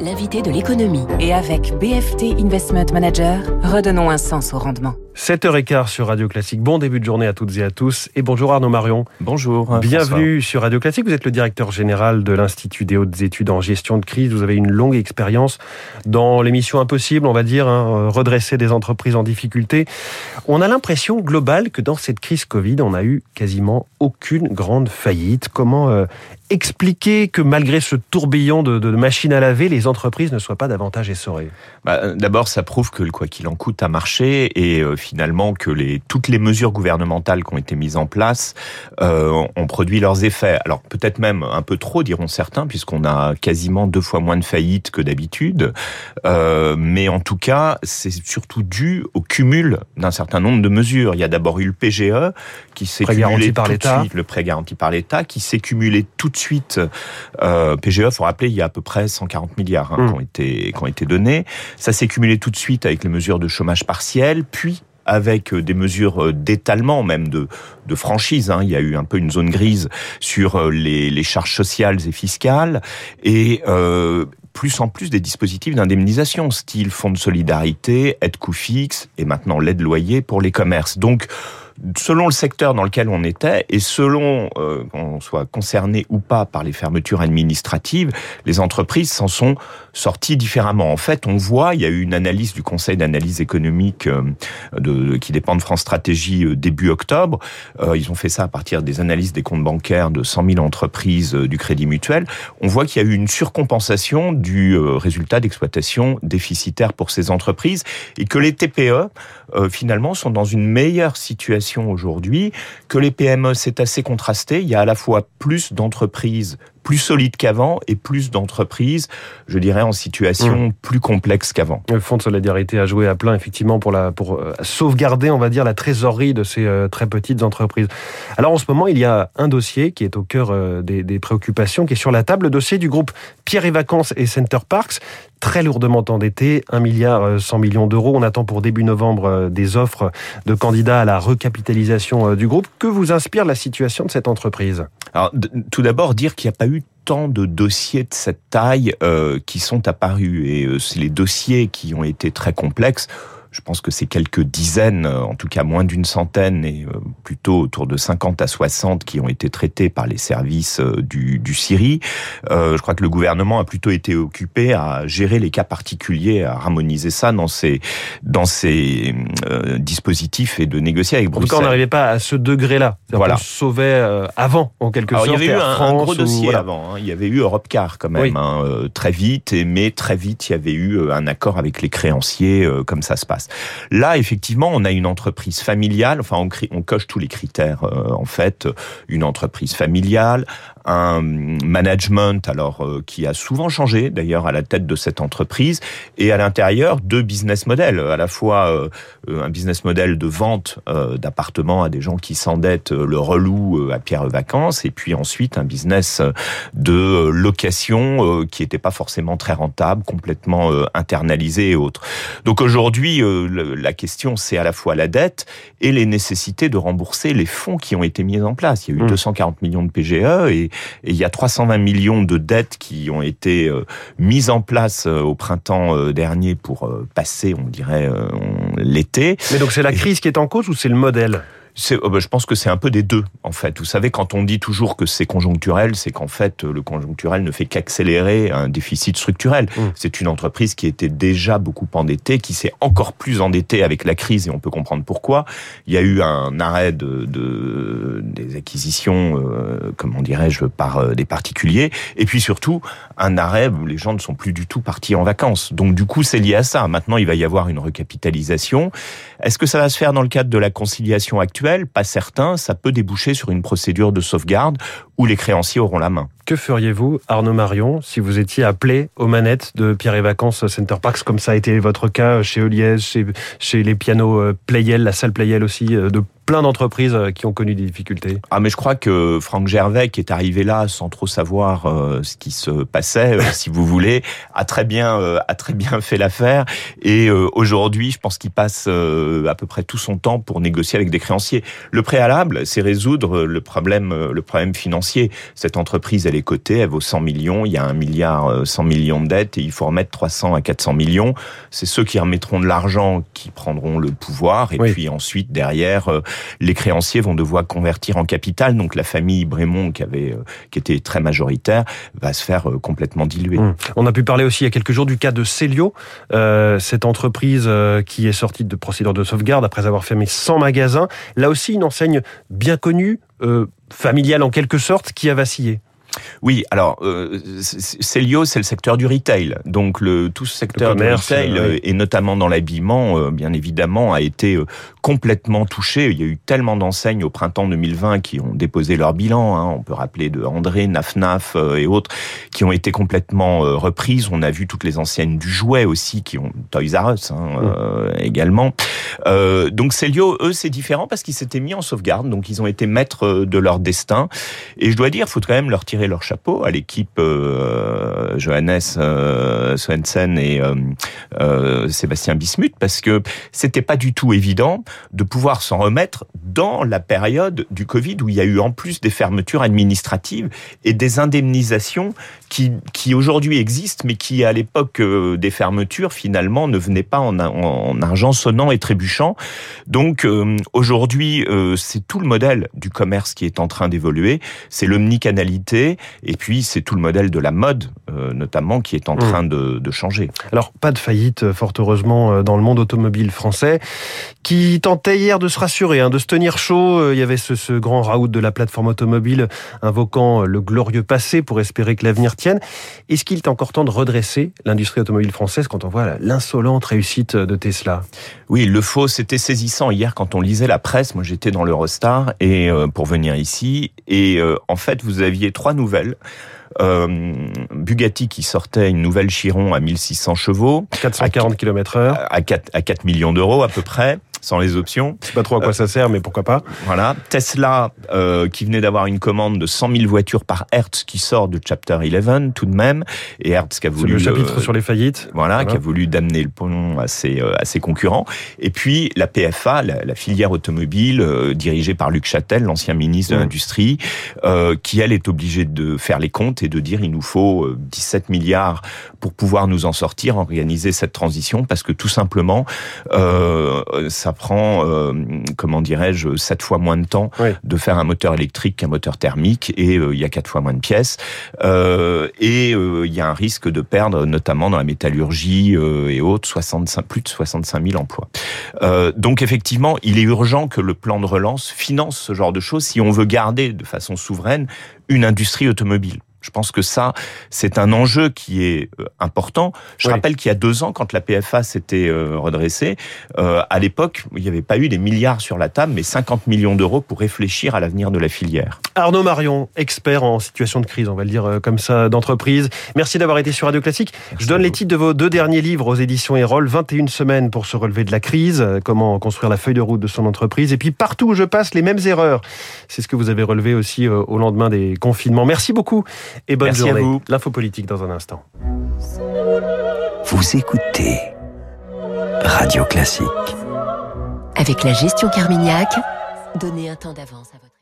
L'invité de l'économie. Et avec BFT Investment Manager, redonnons un sens au rendement. 7h15 sur Radio Classique. Bon début de journée à toutes et à tous. Et bonjour Arnaud Marion. Bonjour. Bienvenue sur Radio Classique. Vous êtes le directeur général de l'Institut des hautes études en gestion de crise. Vous avez une longue expérience dans l'émission Impossible, on va dire, hein, redresser des entreprises en difficulté. On a l'impression globale que dans cette crise Covid, on n'a eu quasiment aucune grande faillite. Comment euh, expliquer que malgré ce tourbillon de, de, machines à laver, les entreprises ne soient pas davantage essorées? Bah, D'abord, ça prouve que le quoi qu'il en coûte a marché et euh, finalement que les, toutes les mesures gouvernementales qui ont été mises en place euh, ont produit leurs effets. Alors peut-être même un peu trop, diront certains, puisqu'on a quasiment deux fois moins de faillites que d'habitude. Euh, mais en tout cas, c'est surtout dû au cumul d'un certain nombre de mesures. Il y a d'abord eu le PGE qui s'est cumulé par l'État, le prêt garanti par l'État, qui s'est cumulé tout de suite. Euh, PGE, faut rappeler, il y a à peu près 140 milliards hein, mmh. qui ont été qui ont été donnés. Ça s'est cumulé tout de suite avec les mesures de chômage partiel, puis avec euh, des mesures euh, d'étalement même de, de franchise. Hein. Il y a eu un peu une zone grise sur euh, les, les charges sociales et fiscales et plus en plus des dispositifs d'indemnisation, style fonds de solidarité, aide coût fixe et maintenant l'aide loyer pour les commerces. Donc selon le secteur dans lequel on était et selon euh, qu'on soit concerné ou pas par les fermetures administratives, les entreprises s'en sont sorties différemment. En fait, on voit, il y a eu une analyse du Conseil d'analyse économique euh, de, qui dépend de France Stratégie euh, début octobre. Euh, ils ont fait ça à partir des analyses des comptes bancaires de 100 000 entreprises euh, du Crédit Mutuel. On voit qu'il y a eu une surcompensation du euh, résultat d'exploitation déficitaire pour ces entreprises et que les TPE finalement sont dans une meilleure situation aujourd'hui que les PME. C'est assez contrasté. Il y a à la fois plus d'entreprises plus solide qu'avant et plus d'entreprises, je dirais, en situation mmh. plus complexe qu'avant. Le Fonds de solidarité a joué à plein, effectivement, pour, la, pour euh, sauvegarder, on va dire, la trésorerie de ces euh, très petites entreprises. Alors, en ce moment, il y a un dossier qui est au cœur euh, des, des préoccupations, qui est sur la table, le dossier du groupe Pierre et Vacances et Center Parks, très lourdement endetté, 1 milliard 100 millions d'euros. On attend pour début novembre des offres de candidats à la recapitalisation du groupe. Que vous inspire la situation de cette entreprise? Tout d'abord, dire qu'il n'y a pas eu tant de dossiers de cette taille euh, qui sont apparus et euh, les dossiers qui ont été très complexes je pense que c'est quelques dizaines, euh, en tout cas moins d'une centaine, et euh, plutôt autour de 50 à 60 qui ont été traités par les services euh, du, du Syrie. Euh, je crois que le gouvernement a plutôt été occupé à gérer les cas particuliers, à harmoniser ça dans ses, dans ses euh, dispositifs et de négocier avec Bruxelles. En tout cas, on n'arrivait pas à ce degré-là. Voilà. On sauvait avant, en quelque Alors, sorte. Il y avait eu un, gros dossier voilà. avant. Hein. Il y avait eu Europcar quand même, oui. hein, très vite, mais très vite, il y avait eu un accord avec les créanciers, comme ça se passe. Là, effectivement, on a une entreprise familiale. Enfin, on, coche tous les critères. Euh, en fait, une entreprise familiale, un management alors euh, qui a souvent changé d'ailleurs à la tête de cette entreprise et à l'intérieur deux business models à la fois euh, un business model de vente euh, d'appartements à des gens qui s'endettent euh, le relou à Pierre Vacances et puis ensuite un business de location qui n'était pas forcément très rentable complètement internalisé et autres donc aujourd'hui la question c'est à la fois la dette et les nécessités de rembourser les fonds qui ont été mis en place il y a eu mmh. 240 millions de PGE et et il y a 320 millions de dettes qui ont été euh, mises en place euh, au printemps euh, dernier pour passer, on dirait, l'été. Mais donc c'est la crise qui est en cause ou c'est le modèle? Je pense que c'est un peu des deux, en fait. Vous savez, quand on dit toujours que c'est conjoncturel, c'est qu'en fait, le conjoncturel ne fait qu'accélérer un déficit structurel. Mmh. C'est une entreprise qui était déjà beaucoup endettée, qui s'est encore plus endettée avec la crise, et on peut comprendre pourquoi. Il y a eu un arrêt de, de des acquisitions, euh, comment dirais-je, par euh, des particuliers, et puis surtout, un arrêt où les gens ne sont plus du tout partis en vacances. Donc, du coup, c'est lié à ça. Maintenant, il va y avoir une recapitalisation. Est-ce que ça va se faire dans le cadre de la conciliation actuelle? Pas certain, ça peut déboucher sur une procédure de sauvegarde où les créanciers auront la main. Que feriez-vous, Arnaud Marion, si vous étiez appelé aux manettes de Pierre et Vacances Center Parks, comme ça a été votre cas chez Eliès, chez, les pianos Playel, la salle Playel aussi, de plein d'entreprises euh, qui ont connu des difficultés? Ah mais je crois que Franck Gervais qui est arrivé là sans trop savoir euh, ce qui se passait, si vous voulez, a très bien a très bien fait l'affaire et aujourd'hui je pense qu'il passe à peu près tout son temps pour négocier avec des créanciers. Le préalable, c'est résoudre le problème le problème financier. Cette entreprise elle est cotée, elle vaut 100 millions, il y a un milliard 100 millions de dettes et il faut remettre 300 à 400 millions. C'est ceux qui remettront de l'argent qui prendront le pouvoir et puis ensuite derrière les créanciers vont devoir convertir en capital. Donc la famille Brémond, qui avait, euh, qui était très majoritaire, va se faire euh, complètement diluer. Hum. On a pu parler aussi il y a quelques jours du cas de Célio, euh, cette entreprise qui est sortie de procédure de sauvegarde après avoir fermé 100 magasins. Là aussi, une enseigne bien connue, familiale en quelque sorte, qui a vacillé. Oui, alors euh, Célio, c'est le secteur du retail. Donc le tout ce secteur du retail euh, et notamment dans l'habillement, euh, bien évidemment, a été euh, complètement touché. Il y a eu tellement d'enseignes au printemps 2020 qui ont déposé leur bilan. Hein. On peut rappeler de André, Nafnaf et autres qui ont été complètement reprises. On a vu toutes les enseignes du jouet aussi qui ont Toys R Us hein, mmh. également. donc Célio, eux, c'est différent parce qu'ils s'étaient mis en sauvegarde. Donc ils ont été maîtres de leur destin. Et je dois dire, faut quand même leur tirer leur chapeau à l'équipe euh, Johannes euh, Swensen et euh, euh, Sébastien Bismuth parce que c'était pas du tout évident de pouvoir s'en remettre dans la période du Covid où il y a eu en plus des fermetures administratives et des indemnisations qui, qui aujourd'hui existent mais qui à l'époque des fermetures finalement ne venaient pas en, en argent sonnant et trébuchant. Donc aujourd'hui c'est tout le modèle du commerce qui est en train d'évoluer, c'est l'omnicanalité, et puis, c'est tout le modèle de la mode, euh, notamment, qui est en mmh. train de, de, changer. Alors, pas de faillite, euh, fort heureusement, euh, dans le monde automobile français, qui tentait hier de se rassurer, hein, de se tenir chaud. Il y avait ce, ce grand raout de la plateforme automobile invoquant le glorieux passé pour espérer que l'avenir tienne. Est-ce qu'il est encore temps de redresser l'industrie automobile française quand on voit l'insolente réussite de Tesla? Oui, le faux, c'était saisissant. Hier, quand on lisait la presse, moi j'étais dans l'Eurostar et pour venir ici, et en fait, vous aviez trois nouvelles Euh, Bugatti qui sortait une nouvelle Chiron à 1600 chevaux. 440 km heure. À 4, à 4 millions d'euros à peu près sans les options. Je sais pas trop à quoi ça sert, mais pourquoi pas. Voilà. Tesla, euh, qui venait d'avoir une commande de 100 000 voitures par Hertz, qui sort de Chapter 11 tout de même. Et Hertz qui a voulu... le chapitre euh, sur les faillites. Voilà, qui a voulu damner le pont à ses, euh, à ses concurrents. Et puis la PFA, la, la filière automobile, euh, dirigée par Luc Châtel, l'ancien ministre de mmh. l'Industrie, qui elle est obligée de faire les comptes et de dire il nous faut 17 milliards pour pouvoir nous en sortir, organiser cette transition, parce que tout simplement, ça prend, euh, comment dirais-je, sept fois moins de temps de faire un moteur électrique qu'un moteur thermique et euh, il y a quatre fois moins de pièces. Euh, et il y a un risque de perdre, notamment dans la métallurgie et autres, 65, plus de 65 000 emplois. donc effectivement, il est urgent que le plan de relance finance ce genre de choses si on veut garder de façon souveraine une industrie automobile. Je pense que ça, c'est un enjeu qui est euh, important. Je rappelle qu'il y a deux ans, quand la PFA s'était euh, redressée, euh, à l'époque, il n'y avait pas eu des milliards sur la table, mais 50 millions d'euros pour réfléchir à l'avenir de la filière. Arnaud Marion, expert en situation de crise, on va le dire comme ça, d'entreprise. Merci d'avoir été sur Radio Classique. Je donne les titres de vos deux derniers livres aux éditions Erol. 21 semaines pour se relever de la crise, comment construire la feuille de route de son entreprise. Et puis partout où je passe, les mêmes erreurs. C'est ce que vous avez relevé aussi au lendemain des confinements. Merci beaucoup et bonne Merci journée. À vous. L'info politique dans un instant. Vous écoutez Radio Classique. Avec la gestion Carmignac, donnez un temps d'avance à votre